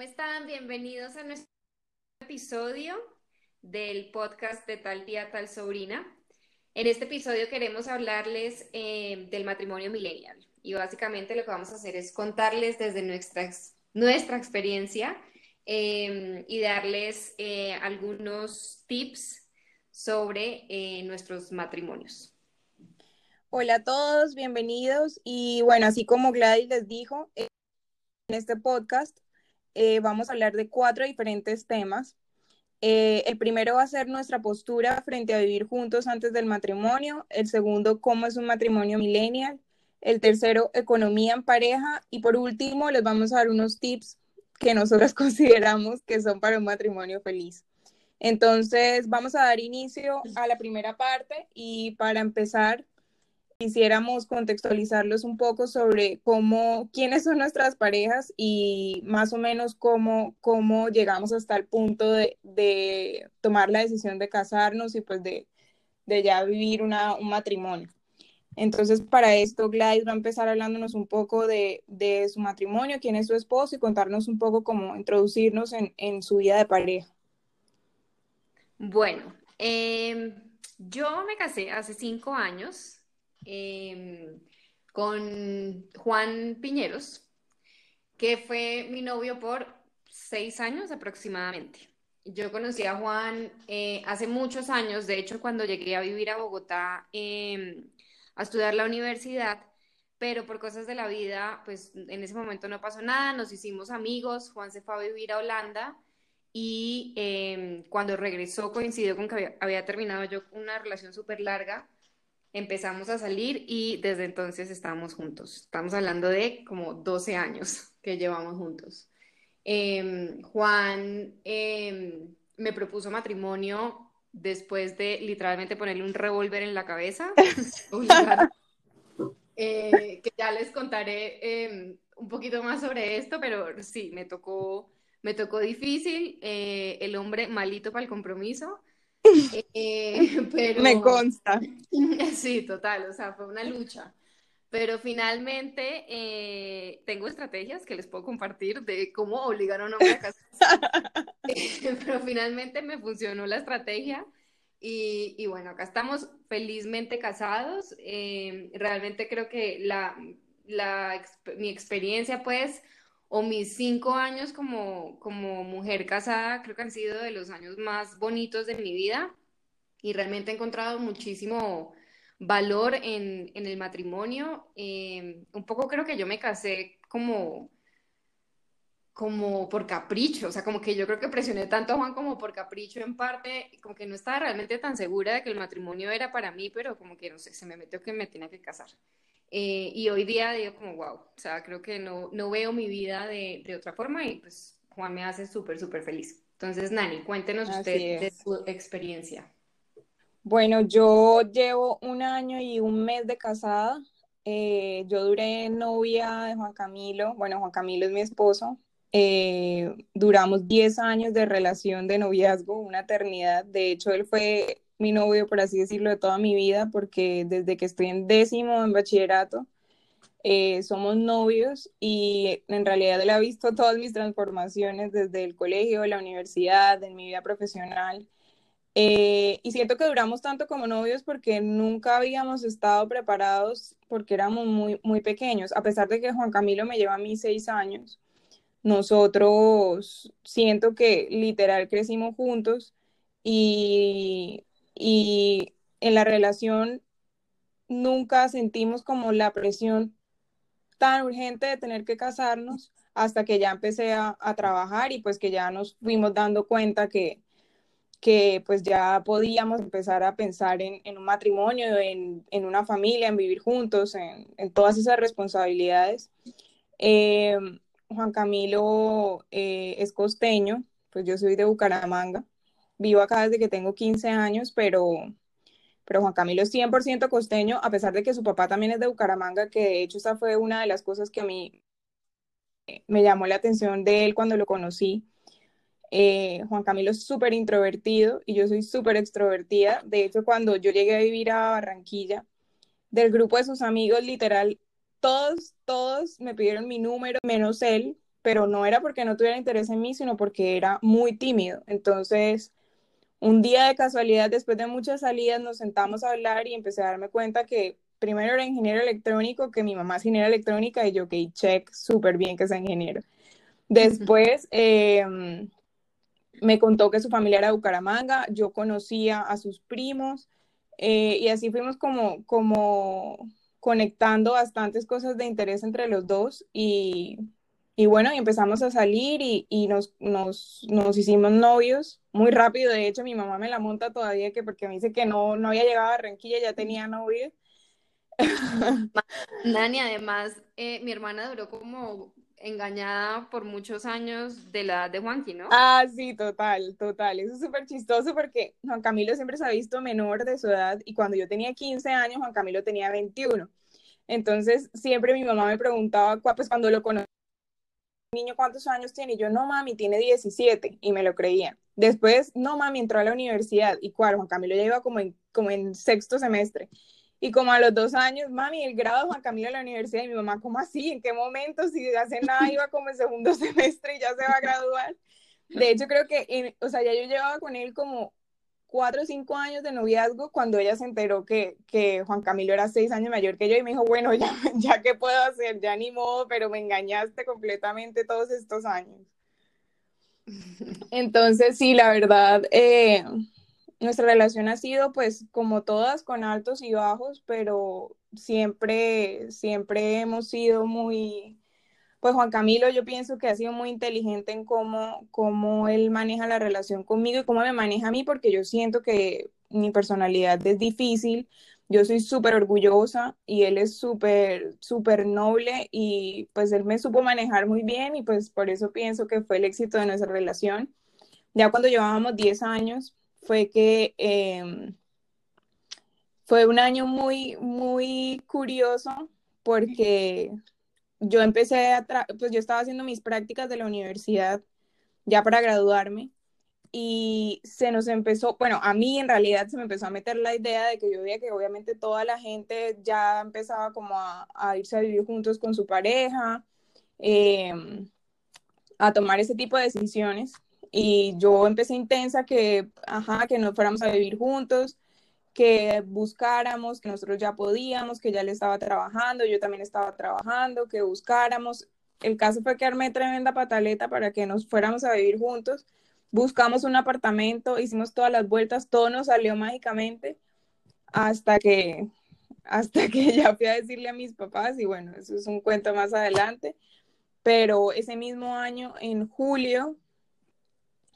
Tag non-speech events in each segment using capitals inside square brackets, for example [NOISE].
¿cómo están? Bienvenidos a nuestro episodio del podcast de Tal Tía, Tal Sobrina. En este episodio queremos hablarles eh, del matrimonio millennial y básicamente lo que vamos a hacer es contarles desde nuestra, nuestra experiencia eh, y darles eh, algunos tips sobre nuestros matrimonios. Hola a todos, bienvenidos. Y bueno, así como Gladys les dijo, en este podcast vamos a hablar de cuatro diferentes temas eh, el primero va a ser nuestra postura frente a vivir juntos antes del matrimonio. El segundo, cómo es un matrimonio millennial. El tercero, economía en pareja. Y por último, les vamos a dar unos tips que nosotros [LAUGHS] consideramos que son para un matrimonio feliz. Entonces, vamos a dar inicio a la primera parte y para empezar, quisiéramos contextualizarlos un poco sobre cómo, quiénes son nuestras parejas y más o menos cómo, cómo llegamos hasta el punto de, de tomar la decisión de casarnos y pues de, de ya vivir una, un matrimonio. Entonces, para esto, Gladys va a empezar hablándonos un poco de, de su matrimonio, quién es su esposo y contarnos un poco cómo introducirnos en, en su vida de pareja. Bueno, eh, yo me casé hace cinco años Em, con Juan Piñeros, que fue mi novio por seis años aproximadamente. Yo conocí a Juan eh, hace muchos años, de hecho cuando llegué a vivir a Bogotá em, a estudiar la universidad, pero por cosas de la vida, pues en ese momento no pasó nada, nos hicimos amigos, Juan se fue a vivir a Holanda y em, cuando regresó coincidió con que había, había terminado yo una relación súper larga empezamos a salir y desde entonces estamos juntos. Estamos hablando de como 12 años que llevamos juntos. Em, Juan em, me propuso matrimonio después de literalmente ponerle un revólver en la cabeza, [LAUGHS] eh, que ya les contaré em, un poquito más sobre esto, pero sí, me tocó, me tocó difícil, eh, el hombre malito para el compromiso, eh, [LAUGHS] pero... Me consta. [LAUGHS] Sí, total, o sea, fue una lucha. Pero finalmente eh, tengo estrategias que les puedo compartir de cómo obligar a un hombre a casarse. [LAUGHS] pero finalmente me funcionó la estrategia y, y bueno, acá estamos felizmente casados. Eh, realmente creo que la, la, mi experiencia pues o mis cinco años como, como mujer casada creo que han sido de los años más bonitos de mi vida y realmente he encontrado muchísimo valor en, en el matrimonio. Em, un poco creo que yo me casé como como por capricho, o sea, como que yo creo que presioné tanto a Juan como por capricho en parte, como que no estaba realmente tan segura de que el matrimonio era para mí, pero como que no sé, se me metió que me tenía que casar. Eh, y hoy día digo como, wow, o sea, creo que no, no veo mi vida de, de otra forma y pues Juan me hace súper, súper feliz. Entonces, Nani, cuéntenos usted de su experiencia. Bueno, yo llevo un año y un mes de casada. Eh, yo duré novia de Juan Camilo. Bueno, Juan Camilo es mi esposo. Eh, duramos 10 años de relación de noviazgo, una eternidad. De hecho, él fue mi novio, por así decirlo, de toda mi vida, porque desde que estoy en décimo en bachillerato, eh, somos novios y en realidad él ha visto todas mis transformaciones desde el colegio, la universidad, en mi vida profesional. Eh, y siento que duramos tanto como novios porque nunca habíamos estado preparados porque éramos muy, muy pequeños, a pesar de que Juan Camilo me lleva a mí seis años. Nosotros siento que literal crecimos juntos y y en la relación nunca sentimos como la presión tan urgente de tener que casarnos hasta que ya empecé a, trabajar y pues que ya nos fuimos dando cuenta que, que pues ya podíamos empezar a pensar en, un matrimonio, en, una familia, en vivir juntos, en, todas esas responsabilidades. Eh, Juan Camilo eh, es costeño, pues yo soy de Bucaramanga vivo acá desde que tengo 15 años, pero, pero Juan Camilo es 100% costeño, a pesar de que su papá también es de Bucaramanga, que de hecho esa fue una de las cosas que a mí me llamó la atención de él cuando lo conocí. Eh, Juan Camilo es súper introvertido y yo soy súper extrovertida. De hecho, cuando yo llegué a vivir a Barranquilla, del grupo de sus amigos, literal, todos, todos me pidieron mi número, menos él, pero no era porque no tuviera interés en mí, sino porque era muy tímido. Entonces, un día de casualidad, después de muchas salidas, nos sentamos a hablar y empecé a darme cuenta que primero era ingeniero electrónico, que mi mamá es ingeniera electrónica y yo, ok, check, súper bien que sea ingeniero. Después eh, me contó que su familia era de Bucaramanga, yo conocía a sus primos eh, y así fuimos como, como conectando bastantes cosas de interés entre los dos y, y bueno, y empezamos a salir y, y nos, nos, nos, hicimos novios muy rápido. De hecho, mi mamá me la monta todavía que porque me dice que no, no había llegado a Barranquilla, ya tenía novio. Nani, además, eh, mi hermana duró como engañada por muchos años de la edad de Juanqui, ¿no? Ah, sí, total, total. Eso es súper chistoso porque Juan Camilo siempre se ha visto menor de su edad y cuando yo tenía 15 años, Juan Camilo tenía 21. Entonces, siempre mi mamá me preguntaba, pues cuando lo conocí, niño cuántos años tiene? Y yo, no, mami, tiene 17 y me lo creía. Después, no, mami, entró a la universidad y cuál, Juan Camilo ya iba como en, como en sexto semestre. Y como a los dos años, mami, el grado de Juan Camilo a la universidad, y mi mamá, ¿cómo así? ¿En qué momento? Si hace nada iba como en segundo [LAUGHS] semestre y ya se va a graduar. De hecho, creo que, o sea, ya yo llevaba con él como cuatro o cinco años de noviazgo cuando ella se enteró que, que Juan Camilo era seis años mayor que yo y me dijo, bueno, ya, [LAUGHS] ya qué puedo hacer, ya ni modo, pero me engañaste completamente todos estos años. [LAUGHS] Entonces, sí, la verdad, eh, nuestra relación ha sido pues como todas con altos y bajos, pero siempre, siempre hemos sido muy, pues Juan Camilo yo pienso que ha sido muy inteligente en cómo, cómo él maneja la relación conmigo y cómo me maneja a mí, porque yo siento que mi personalidad es difícil, yo soy súper orgullosa y él es súper, súper noble y pues él me supo manejar muy bien y pues por eso pienso que fue el éxito de nuestra relación. Ya cuando llevábamos 10 años, fue que em, fue un año muy, muy curioso porque yo empecé a, pues yo estaba haciendo mis prácticas de la universidad ya para graduarme y se nos empezó, bueno, a mí en realidad se me empezó a meter la idea de que yo veía que obviamente toda la gente ya empezaba como a, irse a vivir juntos con su pareja, em, a tomar ese tipo de decisiones y yo empecé intensa que, ajá, que nos fuéramos a vivir juntos, que buscáramos, que nosotros ya podíamos, que ya él estaba trabajando, yo también estaba trabajando, que buscáramos. El caso fue que armé tremenda pataleta para que nos fuéramos a vivir juntos. Buscamos un apartamento, hicimos todas las vueltas, todo nos salió mágicamente hasta que hasta que [LAUGHS] ya fui a decirle a mis papás y bueno, eso es un cuento más adelante, pero ese mismo año en julio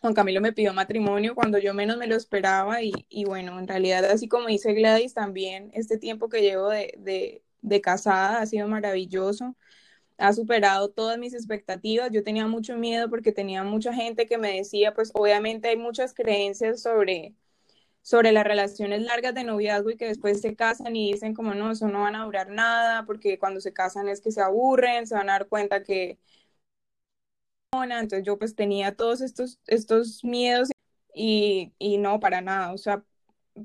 Juan Camilo me pidió matrimonio cuando yo menos me lo esperaba y, bueno, en realidad así como dice Gladys, también este tiempo que llevo de, de, de casada ha sido maravilloso ha superado todas mis expectativas. Yo tenía mucho miedo porque tenía mucha gente que me decía, pues obviamente hay muchas creencias sobre, sobre las relaciones largas de noviazgo y que después se casan y dicen como no, eso no van a durar nada, porque cuando se casan es que se aburren, se van a dar cuenta que entonces yo pues tenía todos estos, estos miedos y, y no, para nada, o sea,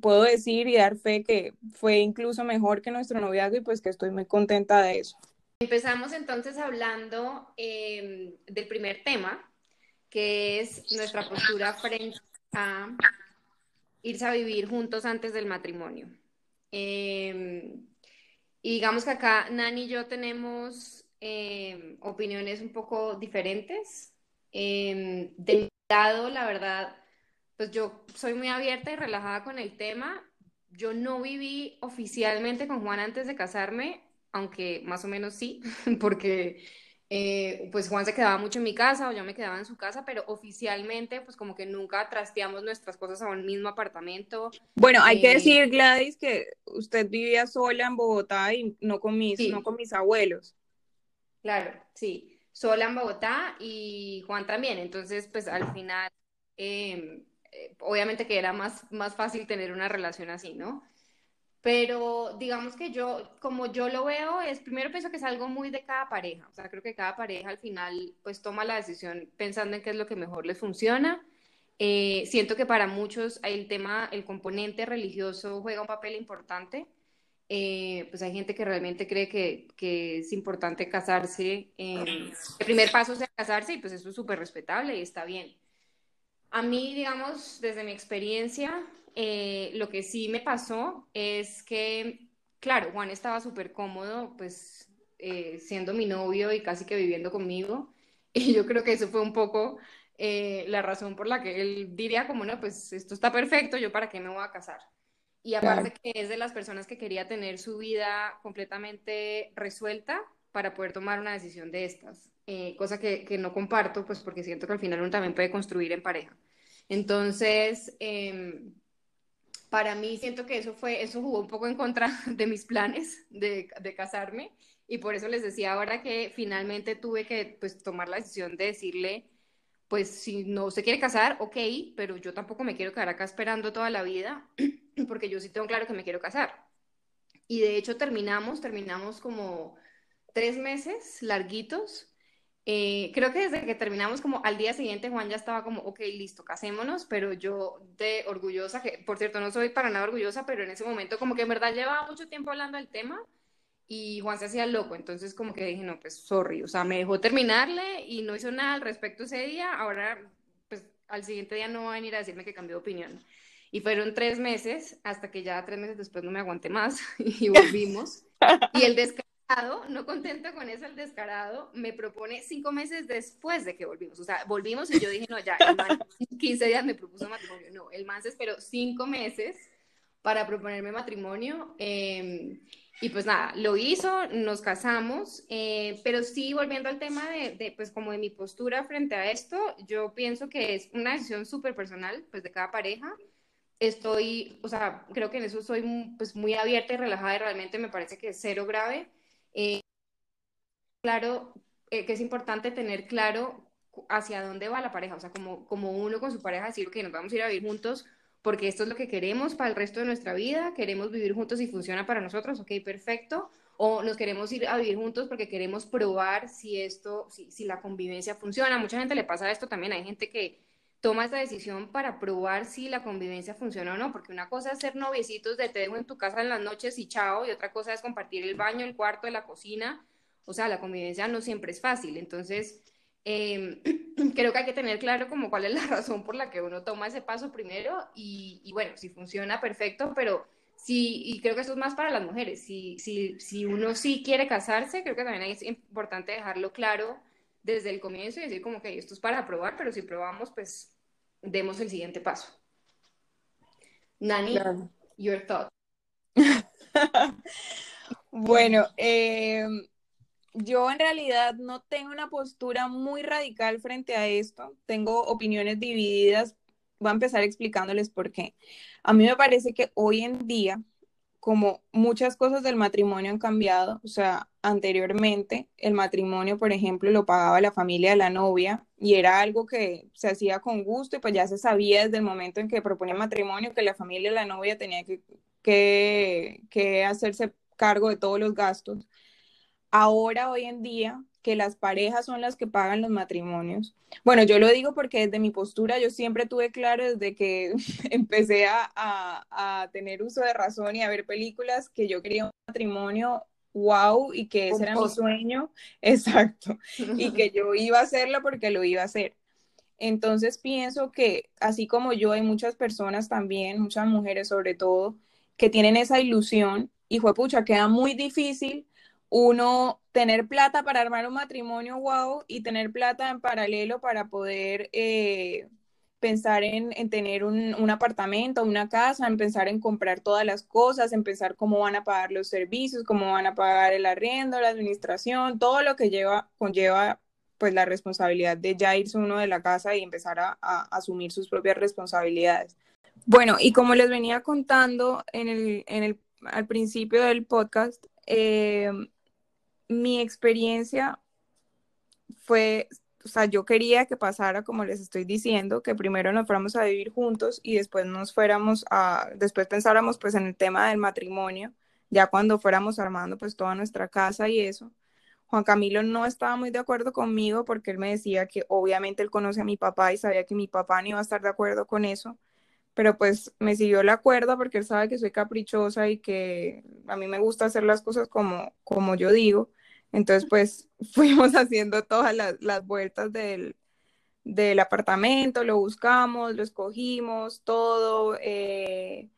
puedo decir y dar fe que fue incluso mejor que nuestro noviazgo y pues que estoy muy contenta de eso. Empezamos entonces hablando em, del primer tema, que es nuestra postura frente a irse a vivir juntos antes del matrimonio. Em, y digamos que acá Nani y yo tenemos Em, opiniones un poco diferentes. Eh, de mi lado, la verdad, pues yo soy muy abierta y relajada con el tema. Yo no viví oficialmente con Juan antes de casarme, aunque más o menos sí, [LAUGHS] porque eh, pues Juan se quedaba mucho en mi casa o yo me quedaba en su casa, pero oficialmente pues como que nunca trasteamos nuestras cosas a un mismo apartamento. Bueno, hay que eh, decir, Gladys, que usted vivía sola en Bogotá y no con mis, no con mis abuelos. Claro, sí. Sola en Bogotá y Juan también. Entonces, pues al final, em, eh, obviamente que era más, más fácil tener una relación así, ¿no? Pero digamos que yo, como yo lo veo, es primero pienso que es algo muy de cada pareja. O sea, creo que cada pareja al final pues toma la decisión pensando en qué es lo que mejor les funciona. Eh, siento que para muchos el tema, el componente religioso juega un papel importante. Eh, pues hay gente que realmente cree que, es importante casarse. el primer paso es casarse y pues eso es súper respetable y está bien. A mí, digamos, desde mi experiencia, eh, lo que sí me pasó es que, claro, Juan estaba súper cómodo, pues eh, siendo mi novio y casi que viviendo conmigo. [LAUGHS] Y yo creo que eso fue un poco la razón por la que él diría como, no, pues esto está perfecto, yo para qué me voy a casar. Y aparte que es de las personas que quería tener su vida completamente resuelta para poder tomar una decisión de estas, eh, cosa que, que, no comparto, pues porque siento que al final uno también puede construir en pareja. Entonces, eh, para mí siento que eso fue, eso jugó un poco en contra [LAUGHS] de mis planes de, de, casarme y por eso les decía ahora que finalmente tuve que pues tomar la decisión de decirle, pues si no se quiere casar, ok, pero yo tampoco me quiero quedar acá esperando toda la vida [CLEARS THROAT] porque yo sí tengo claro que me quiero casar. Y de hecho terminamos, terminamos como tres meses larguitos. Eh, creo que desde que terminamos como al día siguiente Juan ya estaba como, ok, listo, casémonos, pero yo de orgullosa, que por cierto no soy para nada orgullosa, pero en ese momento como que en verdad llevaba mucho tiempo hablando del tema y Juan se hacía loco, entonces como que dije, no, pues sorry, o sea, me dejó terminarle y no hizo nada al respecto ese día, ahora pues al siguiente día no va a venir a decirme que cambió de opinión. Y fueron tres meses, hasta que ya tres meses después no me aguanté más [LAUGHS] y volvimos. [LAUGHS] y el descarado, no contento con eso, el descarado me propone cinco meses después de que volvimos. O sea, volvimos y yo dije, no, ya, el man 15 días me propuso matrimonio. No, el man se esperó cinco meses para proponerme matrimonio. Eh, y pues nada, lo hizo, nos casamos, eh, pero sí, volviendo al tema de, de, pues como de mi postura frente a esto, yo pienso que es una decisión súper personal, pues de cada pareja estoy, o sea, creo que en eso soy pues, muy abierta y relajada y realmente me parece que es cero grave. Eh, claro, eh, que es importante tener claro hacia dónde va la pareja, o sea, como, como uno con su pareja decir, que nos vamos a ir a vivir juntos porque esto es lo que queremos para el resto de nuestra vida, queremos vivir juntos y funciona para nosotros, ok, perfecto, o nos queremos ir a vivir juntos porque queremos probar si esto, si, si la convivencia funciona. mucha gente le pasa esto también, hay gente que toma esta decisión para probar si la convivencia funciona o no, porque una cosa es ser noviecitos de te dejo en tu casa en las noches y chao, y otra cosa es compartir el baño, el cuarto, la cocina, o sea, la convivencia no siempre es fácil, entonces em, [CLEARS THROAT] [LAUGHS] creo que hay que tener claro como cuál es la [LAUGHS] razón por la que uno toma ese paso primero y, y bueno, si funciona, perfecto, pero sí, y creo que eso es más para las mujeres, si, si, si uno sí quiere casarse, creo que también es importante dejarlo claro desde el comienzo y decir como que esto es para probar, pero si probamos, pues demos el siguiente paso. Nani, your thought. [LAUGHS] bueno, eh, yo en realidad no tengo una postura muy radical frente a esto. Tengo opiniones divididas. Voy a empezar explicándoles por qué. A mí me parece que hoy en día como muchas cosas del matrimonio han cambiado, o sea, anteriormente el matrimonio, por ejemplo, lo pagaba la familia de la novia y era algo que se hacía con gusto y pues ya se sabía desde el momento en que proponía matrimonio que la familia de la novia tenía que, que, que hacerse cargo de todos los gastos. Ahora, hoy en día, que las parejas son las que pagan los matrimonios. Bueno, yo lo digo porque desde mi postura yo siempre tuve claro desde que [LAUGHS] empecé a, a, tener uso de razón y a ver películas que yo quería un matrimonio wow y que ese era mi sueño, [LAUGHS] exacto, y que [LAUGHS] yo iba a hacerlo porque lo iba a hacer. Entonces pienso que así como yo hay muchas personas también, muchas mujeres sobre todo, que tienen esa ilusión y fue pucha, queda muy difícil uno tener plata para armar un matrimonio wow y tener plata en paralelo para poder eh, pensar en, tener un, un, apartamento, una casa, en pensar en comprar todas las cosas, en pensar cómo van a pagar los servicios, cómo van a pagar el arriendo, la administración, todo lo que lleva, conlleva pues la responsabilidad de ya irse uno de la casa y empezar a, asumir sus propias responsabilidades. Bueno, y como les venía contando en el, en el, al principio del podcast, eh, mi experiencia fue, o sea, yo quería que pasara como les estoy diciendo, que primero nos fuéramos a vivir juntos y después nos fuéramos a, después pensáramos pues en el tema del matrimonio, ya cuando fuéramos armando pues toda nuestra casa y eso. Juan Camilo no estaba muy de acuerdo conmigo porque él me decía que obviamente él conoce a mi papá y sabía que mi papá no iba a estar de acuerdo con eso, pero pues me siguió la cuerda porque él sabe que soy caprichosa y que a mí me gusta hacer las cosas como, como yo digo. Entonces pues [LAUGHS] fuimos haciendo todas las, las vueltas del, del apartamento, lo buscamos, lo escogimos, todo. Eh,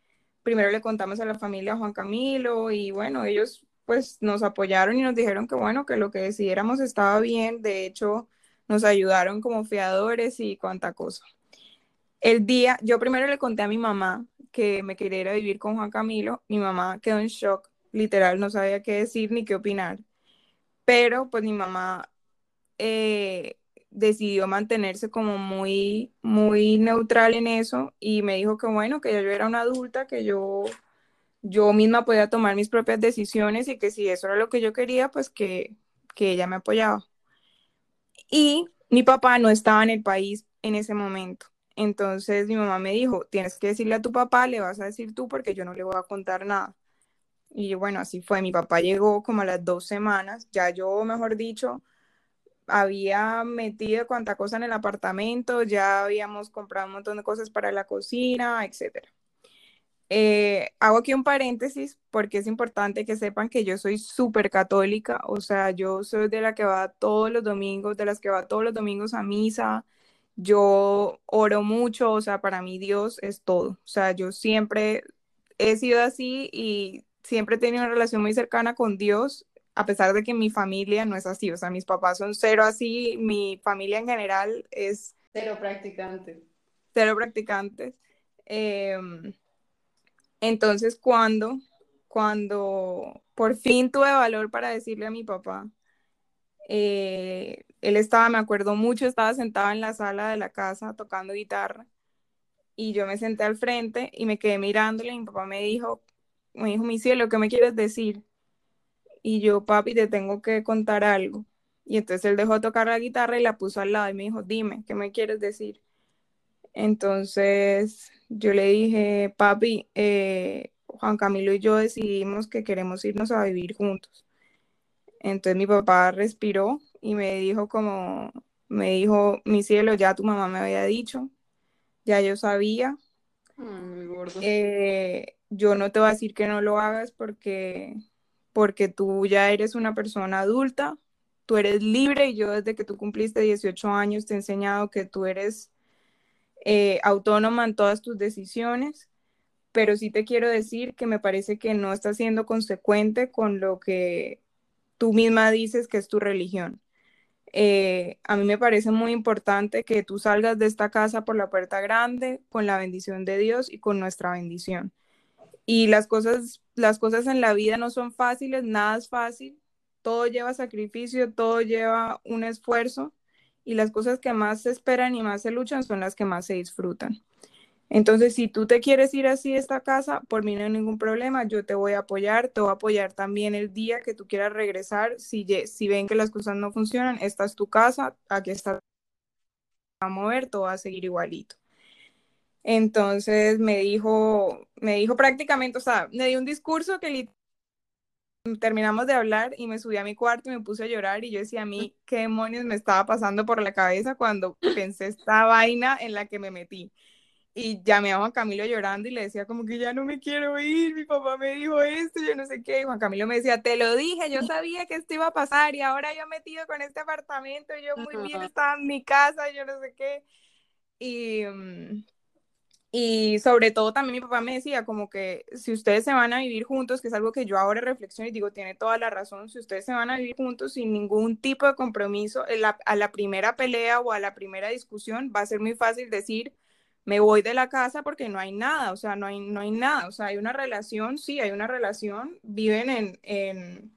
primero le contamos a la familia Juan Camilo y bueno, ellos pues nos apoyaron y nos dijeron que bueno, que lo que decidiéramos estaba bien, de hecho nos ayudaron como fiadores y cuánta cosa. El día, yo primero le conté a mi mamá que me quería ir a vivir con Juan Camilo, mi mamá quedó en shock, literal, no sabía qué decir ni qué opinar, pero pues mi mamá eh, decidió mantenerse como muy, muy neutral en eso y me dijo que bueno, que yo era una adulta, que yo, yo misma podía tomar mis propias decisiones y que si eso era lo que yo quería, pues que, que ella me apoyaba. Y mi papá no estaba en el país en ese momento. Entonces mi mamá me dijo, tienes que decirle a tu papá, le vas a decir tú porque yo no le voy a contar nada. Y bueno, así fue. Mi papá llegó como a las dos semanas, ya yo, mejor dicho, había metido cuanta cosa en el apartamento, ya habíamos comprado un montón de cosas para la cocina, etc. Eh, hago aquí un paréntesis porque es importante que sepan que yo soy súper católica, o sea, yo soy de la que va todos los domingos, de las que va todos los domingos a misa, yo oro mucho, o sea, para mí Dios es todo, o sea, yo siempre he sido así y siempre he tenido una relación muy cercana con Dios a pesar de que mi familia no es así, o sea, mis papás son cero así, mi familia en general es... Cero practicantes. Cero practicantes. Em, entonces, cuando, cuando por fin tuve valor para decirle a mi papá, eh, él estaba, me acuerdo mucho, estaba sentado en la sala de la casa tocando guitarra y yo me senté al frente y me quedé mirándole y mi papá me dijo, me dijo, mi cielo, ¿qué me quieres decir? y yo, papi, te tengo que contar algo. Y entonces él dejó tocar la guitarra y la puso al lado y me dijo, dime, ¿qué me quieres decir? Entonces yo le dije, papi, eh, Juan Camilo y yo decidimos que queremos irnos a vivir juntos. Entonces mi papá respiró y me dijo como, me dijo, mi cielo, ya tu mamá me había dicho, ya yo sabía. Eh, yo no te voy a decir que no lo hagas porque porque tú ya eres una persona adulta, tú eres libre y yo desde que tú cumpliste 18 años te he enseñado que tú eres eh, autónoma en todas tus decisiones, pero sí te quiero decir que me parece que no estás siendo consecuente con lo que tú misma dices que es tu religión. Eh, a mí me parece muy importante que tú salgas de esta casa por la puerta grande con la bendición de Dios y con nuestra bendición y las cosas, las cosas en la vida no son fáciles, nada es fácil, todo lleva sacrificio, todo lleva un esfuerzo y las cosas que más se esperan y más se luchan son las que más se disfrutan. Entonces, si tú te quieres ir así de esta casa, por mí no hay ningún problema, yo te voy a apoyar, te voy a apoyar también el día que tú quieras regresar. Si, si ven que las cosas no funcionan, esta es tu casa, aquí está a mover, todo va a seguir igualito. Entonces me dijo, me dijo prácticamente, o sea, me dio un discurso que terminamos de hablar y me subí a mi cuarto y me puse a llorar y yo decía a mí, ¿qué demonios me estaba pasando por la cabeza cuando pensé esta vaina en la que me metí? Y llamé a Juan Camilo llorando y le decía como que ya no me quiero ir, mi papá me dijo esto, yo no sé qué. Y Juan Camilo me decía, te lo dije, yo sabía que esto iba a pasar y ahora yo metido con este apartamento, yo muy bien estaba en mi casa, yo no sé qué. Y, mm, y sobre todo también mi papá me decía como que si ustedes se van a vivir juntos, que es algo que yo ahora reflexiono y digo, tiene toda la razón, si ustedes se van a vivir juntos sin ningún tipo de compromiso, a la primera pelea o a la primera discusión va a ser muy fácil decir, me voy de la casa porque no hay nada, o sea, no hay, no hay nada, o sea, hay una relación, sí, hay una relación, viven en, en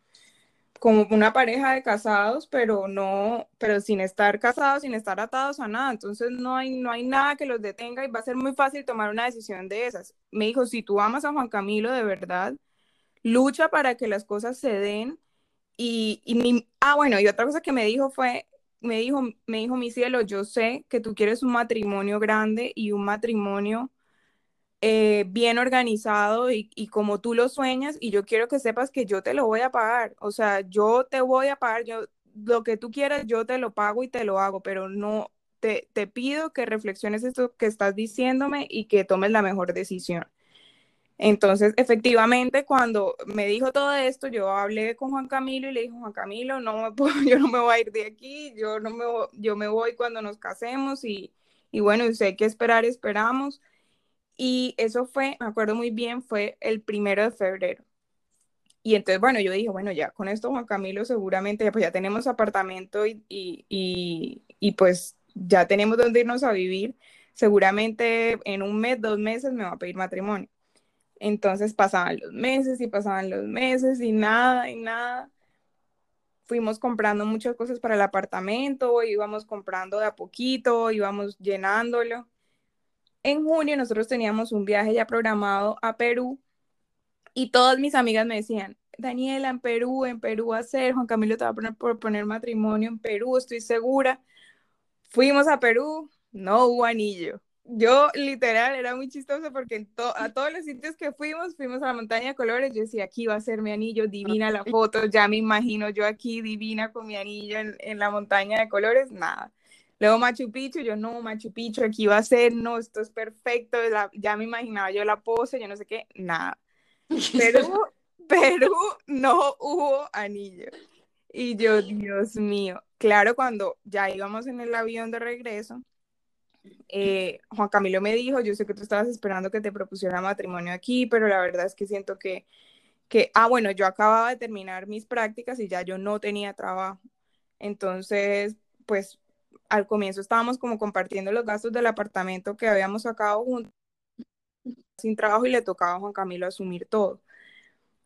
como una pareja de casados, pero no, pero sin estar casados, sin estar atados a nada. Entonces no hay, no hay nada que los detenga y va a ser muy fácil tomar una decisión de esas. Me dijo, si tú amas a Juan Camilo de verdad, lucha para que las cosas se den. Y, y mi, ah, bueno, y otra cosa que me dijo fue, me dijo, me dijo mi cielo, yo sé que tú quieres un matrimonio grande y un matrimonio eh, bien organizado y, como tú lo sueñas y yo quiero que sepas que yo te lo voy a pagar, o sea, yo te voy a pagar, yo lo que tú quieras, yo te lo pago y te lo hago, pero no te, te pido que reflexiones esto que estás diciéndome y que tomes la mejor decisión. Entonces, efectivamente, cuando me dijo todo esto, yo hablé con Juan Camilo y le dije, Juan Camilo, no me [LAUGHS] puedo, yo no me voy a ir de aquí, yo, no me, yo me voy cuando nos casemos y, y bueno, si hay que esperar, esperamos. Y eso fue, me acuerdo muy bien, fue el primero de febrero. Y entonces, bueno, yo dije, bueno, ya con esto Juan Camilo seguramente, pues ya tenemos apartamento y, y, y, y pues ya tenemos donde irnos a vivir. Seguramente en un mes, dos meses me va a pedir matrimonio. Entonces pasaban los meses y pasaban los meses y nada y nada. Fuimos comprando muchas cosas para el apartamento, íbamos comprando de a poquito, íbamos llenándolo. En junio nosotros teníamos un viaje ya programado a Perú y todas mis amigas me decían, Daniela, en Perú, en Perú a hacer, Juan Camilo te va a poner matrimonio en Perú, estoy segura. Fuimos a Perú, no hubo anillo yo literal era muy chistoso porque a todos los sitios que fuimos, fuimos a la montaña de colores, yo decía, aquí va a ser mi anillo, divina la foto, ya me imagino yo aquí divina con mi anillo en, la montaña de colores, nada. Luego Machu Picchu, yo no, Machu Picchu, aquí va a ser, no, esto es perfecto, ya me imaginaba yo la pose, yo no sé qué, nada. Perú, [LAUGHS] Perú no hubo anillo. Y yo, Dios mío, claro, cuando ya íbamos en el avión de regreso, eh, Juan Camilo me dijo, yo sé que tú estabas esperando que te propusiera matrimonio aquí, pero la verdad es que siento que, que, ah, bueno, yo acababa de terminar mis prácticas y ya yo no tenía trabajo. Entonces, pues al comienzo estábamos como compartiendo los gastos del apartamento que habíamos sacado juntos sin trabajo y le tocaba a Juan Camilo asumir todo.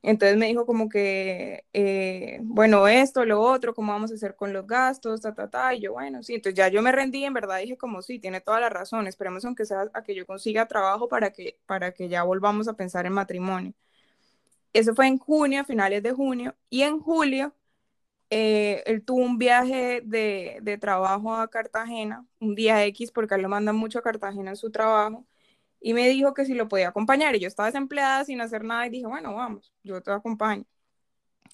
Entonces me dijo como que, eh, bueno, esto, lo otro, cómo vamos a hacer con los gastos, ta, ta, ta, y yo, bueno, sí, entonces ya yo me rendí, en verdad dije como, sí, tiene toda la razón, esperemos aunque sea a que yo consiga trabajo para que, para que ya volvamos a pensar en matrimonio. Eso fue en junio, finales de junio, y en julio, eh, él tuvo un viaje de, de trabajo a Cartagena, un día X, porque él lo manda mucho a Cartagena en su trabajo, y me dijo que si lo podía acompañar. Y yo estaba desempleada sin hacer nada y dije, bueno, vamos, yo te acompaño.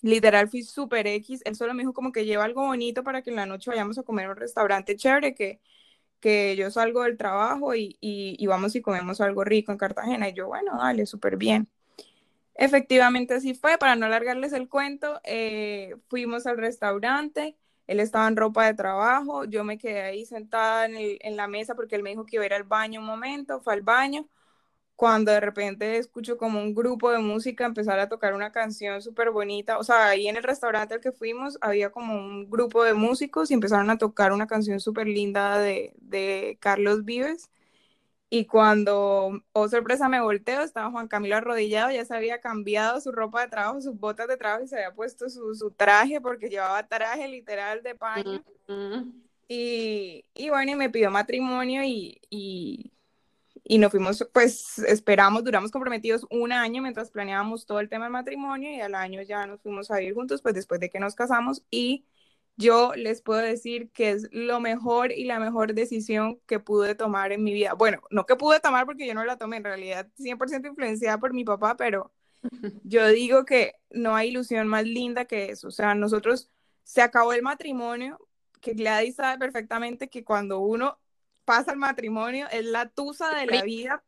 Literal fui súper X. Él solo me dijo como que lleva algo bonito para que en la noche vayamos a comer a un restaurante chévere, que, que yo salgo del trabajo y, y, y vamos y comemos algo rico en Cartagena. Y yo, bueno, dale, súper bien. Efectivamente así fue, para no alargarles el cuento, eh, fuimos al restaurante, él estaba en ropa de trabajo, yo me quedé ahí sentada en, la mesa porque él me dijo que iba a ir al baño un momento, fue al baño, cuando de repente escucho como un grupo de música empezar a tocar una canción súper bonita, o sea, ahí en el restaurante al que fuimos había como un grupo de músicos y empezaron a tocar una canción súper linda de, de Carlos Vives y cuando, oh sorpresa, me volteo, estaba Juan Camilo arrodillado, ya se había cambiado su ropa de trabajo, sus botas de trabajo y se había puesto su, su traje porque llevaba traje literal de paño. y, y, bueno, y me pidió matrimonio y, y, y, nos fuimos, pues esperamos, duramos comprometidos un año mientras planeábamos todo el tema del matrimonio y al año ya nos fuimos a vivir juntos, pues después de que nos casamos y yo les puedo decir que es lo mejor y la mejor decisión que pude tomar en mi vida. Bueno, no que pude tomar porque yo no la tomé, en realidad 100% influenciada por mi papá, pero [LAUGHS] yo digo que no hay ilusión más linda que eso. O sea, nosotros se acabó el matrimonio, que Gladys sabe perfectamente que cuando uno pasa el matrimonio es la tusa de la vida,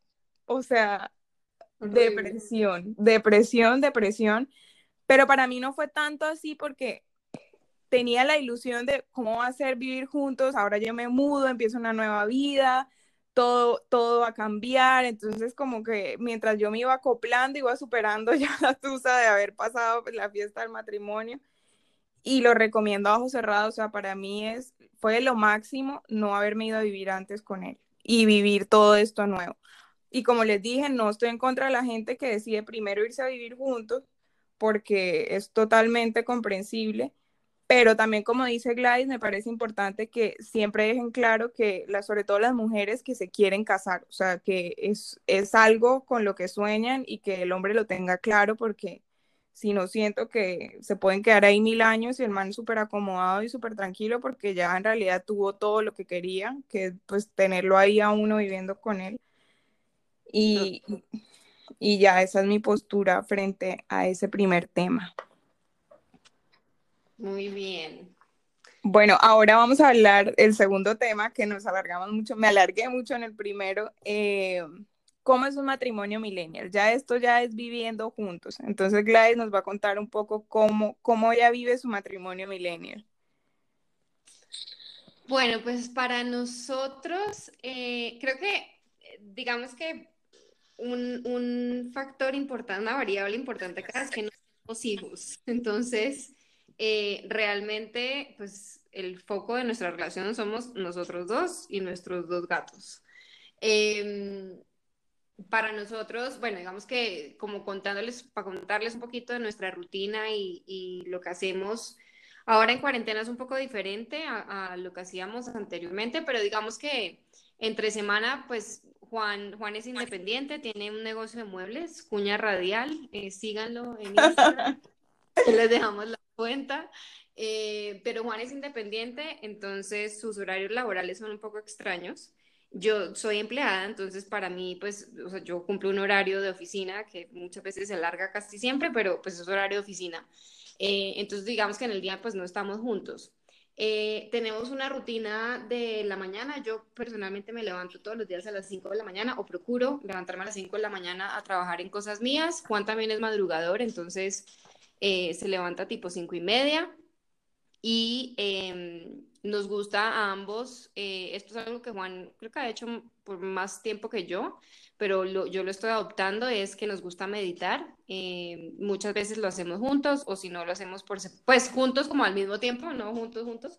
o sea, depresión, depresión, depresión. Pero para mí no fue tanto así porque tenía la ilusión de cómo va a ser vivir juntos, ahora yo me mudo, empiezo una nueva vida, todo, todo va a cambiar, entonces como que mientras yo me iba acoplando, iba superando [LAUGHS] ya la tusa de haber pasado la fiesta del matrimonio y lo recomiendo a ojos cerrados, o sea, para mí es, fue lo máximo no haberme ido a vivir antes con él y vivir todo esto nuevo. Y como les dije, no estoy en contra de la gente que decide primero irse a vivir juntos, porque es totalmente comprensible pero también, como dice Gladys, me parece importante que siempre dejen claro que, la, sobre todo las mujeres que se quieren casar, o sea, que es, es algo con lo que sueñan y que el hombre lo tenga claro, porque si no siento que se pueden quedar ahí mil años y el man súper acomodado y súper tranquilo, porque ya en realidad tuvo todo lo que quería, que pues tenerlo ahí a uno viviendo con él. Y, y ya esa es mi postura frente a ese primer tema. Muy bien. Bueno, ahora vamos a hablar el segundo tema que nos alargamos mucho, me alargué mucho en el primero. Eh, ¿Cómo es un matrimonio millennial? Ya esto ya es viviendo juntos. Entonces Gladys nos va a contar un poco cómo, cómo ella vive su matrimonio millennial. Bueno, pues para nosotros, eh, creo que, digamos que un, un, factor importante, una variable importante acá es que no tenemos hijos. Entonces, eh, realmente, pues el foco de nuestra relación somos nosotros dos y nuestros dos gatos. Em, para nosotros, bueno, digamos que como contándoles, para contarles un poquito de nuestra rutina y, y lo que hacemos ahora en cuarentena es un poco diferente a, a, lo que hacíamos anteriormente, pero digamos que entre semana, pues Juan, Juan es independiente, tiene un negocio de muebles, cuña radial, eh, síganlo en Instagram, [LAUGHS] les dejamos la cuenta. Eh, pero Juan es independiente, entonces sus horarios laborales son un poco extraños. Yo soy empleada, entonces para mí, pues, o sea, yo cumplo un horario de oficina que muchas veces se alarga casi siempre, pero pues es horario de oficina. Eh, entonces, digamos que en el día, pues, no estamos juntos. Eh, tenemos una rutina de la mañana. Yo personalmente me levanto todos los días a las 5 de la mañana o procuro levantarme a las 5 de la mañana a trabajar en cosas mías. Juan también es madrugador, entonces eh, se levanta tipo 5 y media. Y eh, nos gusta a ambos. Eh, esto es algo que Juan creo que ha hecho por más tiempo que yo, pero yo lo estoy adoptando, es que nos gusta meditar. Eh, muchas veces lo hacemos juntos o si no lo hacemos por, pues juntos como al mismo tiempo, no juntos, juntos,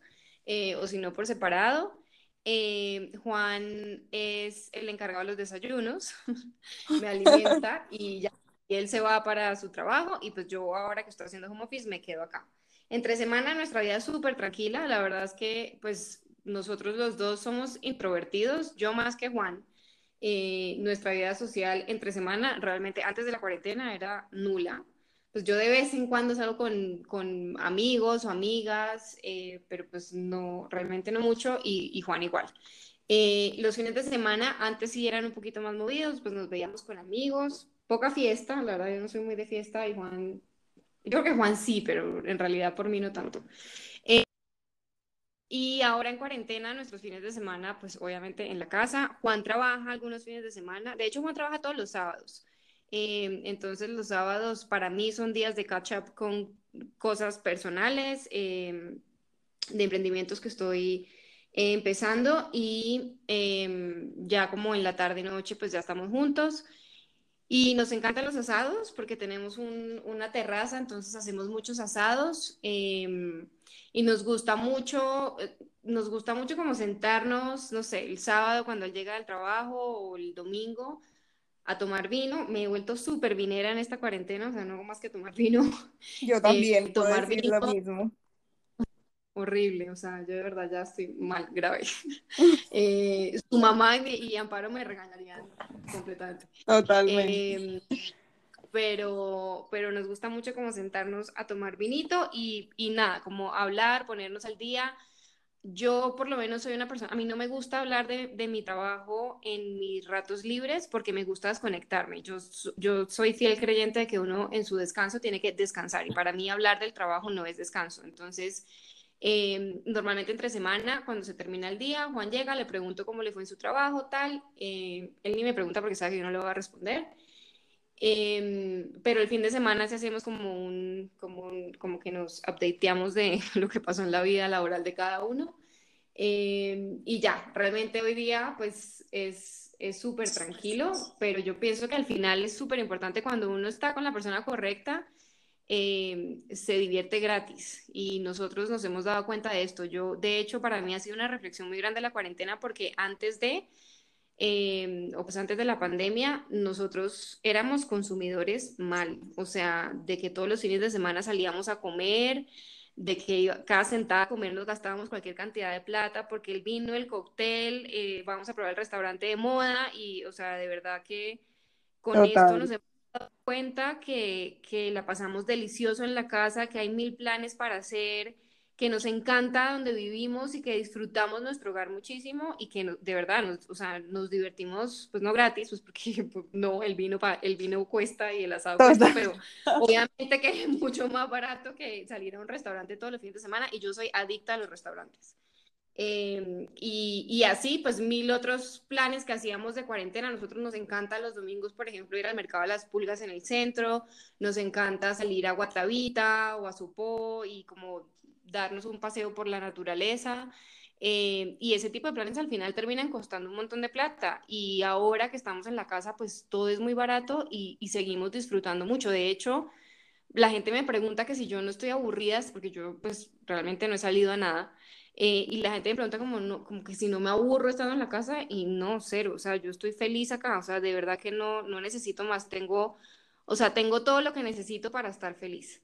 o si no por separado. Eh, Juan es el encargado de los desayunos, [LAUGHS] me alimenta y ya y él se va para su trabajo y pues yo ahora que estoy haciendo home office me quedo acá. Entre semana nuestra vida es súper tranquila, la verdad es que pues nosotros los dos somos introvertidos, yo más que Juan. Eh, nuestra vida social entre semana, realmente antes de la cuarentena era nula. Pues yo de vez en cuando salgo con, con amigos o amigas, eh, pero pues no, realmente no mucho, y, Juan igual. Eh, los fines de semana antes sí eran un poquito más movidos, pues nos veíamos con amigos, poca fiesta, la verdad yo no soy muy de fiesta y Juan, yo creo que Juan sí, pero en realidad por mí no tanto. Y ahora en cuarentena, nuestros fines de semana, pues obviamente en la casa. Juan trabaja algunos fines de semana. De hecho, Juan trabaja todos los sábados. Eh, entonces, los sábados para mí son días de catch up con cosas personales, eh, de emprendimientos que estoy eh, empezando y ya como en la tarde y noche, pues ya estamos juntos. Y nos encantan los asados porque tenemos un, una terraza, entonces hacemos muchos asados. Eh, y nos gusta mucho, eh, nos gusta mucho como sentarnos, no sé, el sábado cuando él llega del trabajo o el domingo a tomar vino. Me he vuelto súper vinera en esta cuarentena, o sea, no hago más que tomar vino. Yo [LAUGHS] también, eh, tomar vino. lo mismo. Horrible, o sea, yo de verdad ya estoy mal, grave. [LAUGHS] eh, su mamá y, y, Amparo me regañarían completamente. Totalmente. Eh, pero, pero nos gusta mucho como sentarnos a tomar vinito y, y nada, como hablar, ponernos al día. Yo por lo menos soy una persona, a mí no me gusta hablar de, de, mi trabajo en mis ratos libres porque me gusta desconectarme. Yo, yo soy fiel creyente de que uno en su descanso tiene que descansar y para mí hablar del trabajo no es descanso. Entonces, eh, normalmente entre semana, cuando se termina el día, Juan llega, le pregunto cómo le fue en su trabajo, tal. Eh, él ni me pregunta porque sabe que yo no le voy a responder. Eh, pero el fin de semana sí hacemos como un, como como que nos updateamos de [LAUGHS] lo que pasó en la vida laboral de cada uno. Y ya, realmente hoy día pues es súper tranquilo, pero yo pienso que al final es súper importante cuando uno está con la persona correcta, eh, se divierte gratis y nosotros nos hemos dado cuenta de esto. Yo, de hecho, para mí ha sido una reflexión muy grande la cuarentena porque antes de eh, o pues antes de la pandemia, nosotros éramos consumidores mal, o sea, de que todos los fines de semana salíamos a comer, de que cada sentada a comer nos gastábamos cualquier cantidad de plata, porque el vino, el cóctel, eh, vamos a probar el restaurante de moda y, o sea, de verdad que con Total. esto nos hemos dado cuenta que, que la pasamos delicioso en la casa, que hay mil planes para hacer que nos encanta donde vivimos y que disfrutamos nuestro hogar muchísimo y que de verdad nos, o sea, nos divertimos, pues no gratis, pues porque pues, no, el vino, el vino cuesta y el asado cuesta, pero obviamente que es mucho más barato que salir a un restaurante todos los fines de semana y yo soy adicta a los restaurantes. Em, y, y, así, pues mil otros planes que hacíamos de cuarentena. Nosotros nos encanta los domingos, por ejemplo, ir al mercado de las pulgas en el centro, nos encanta salir a Guatavita o a Supó y como darnos un paseo por la naturaleza. Eh, y ese tipo de planes al final terminan costando un montón de plata. Y ahora que estamos en la casa, pues todo es muy barato y, y seguimos disfrutando mucho. De hecho, la gente me pregunta que si yo no estoy aburrida, porque yo pues realmente no he salido a nada. Eh, y la gente me pregunta como, no, como que si no me aburro estando en la casa y no, cero, o sea, yo estoy feliz acá, o sea, de verdad que no, no necesito más, tengo, o sea, tengo todo lo que necesito para estar feliz.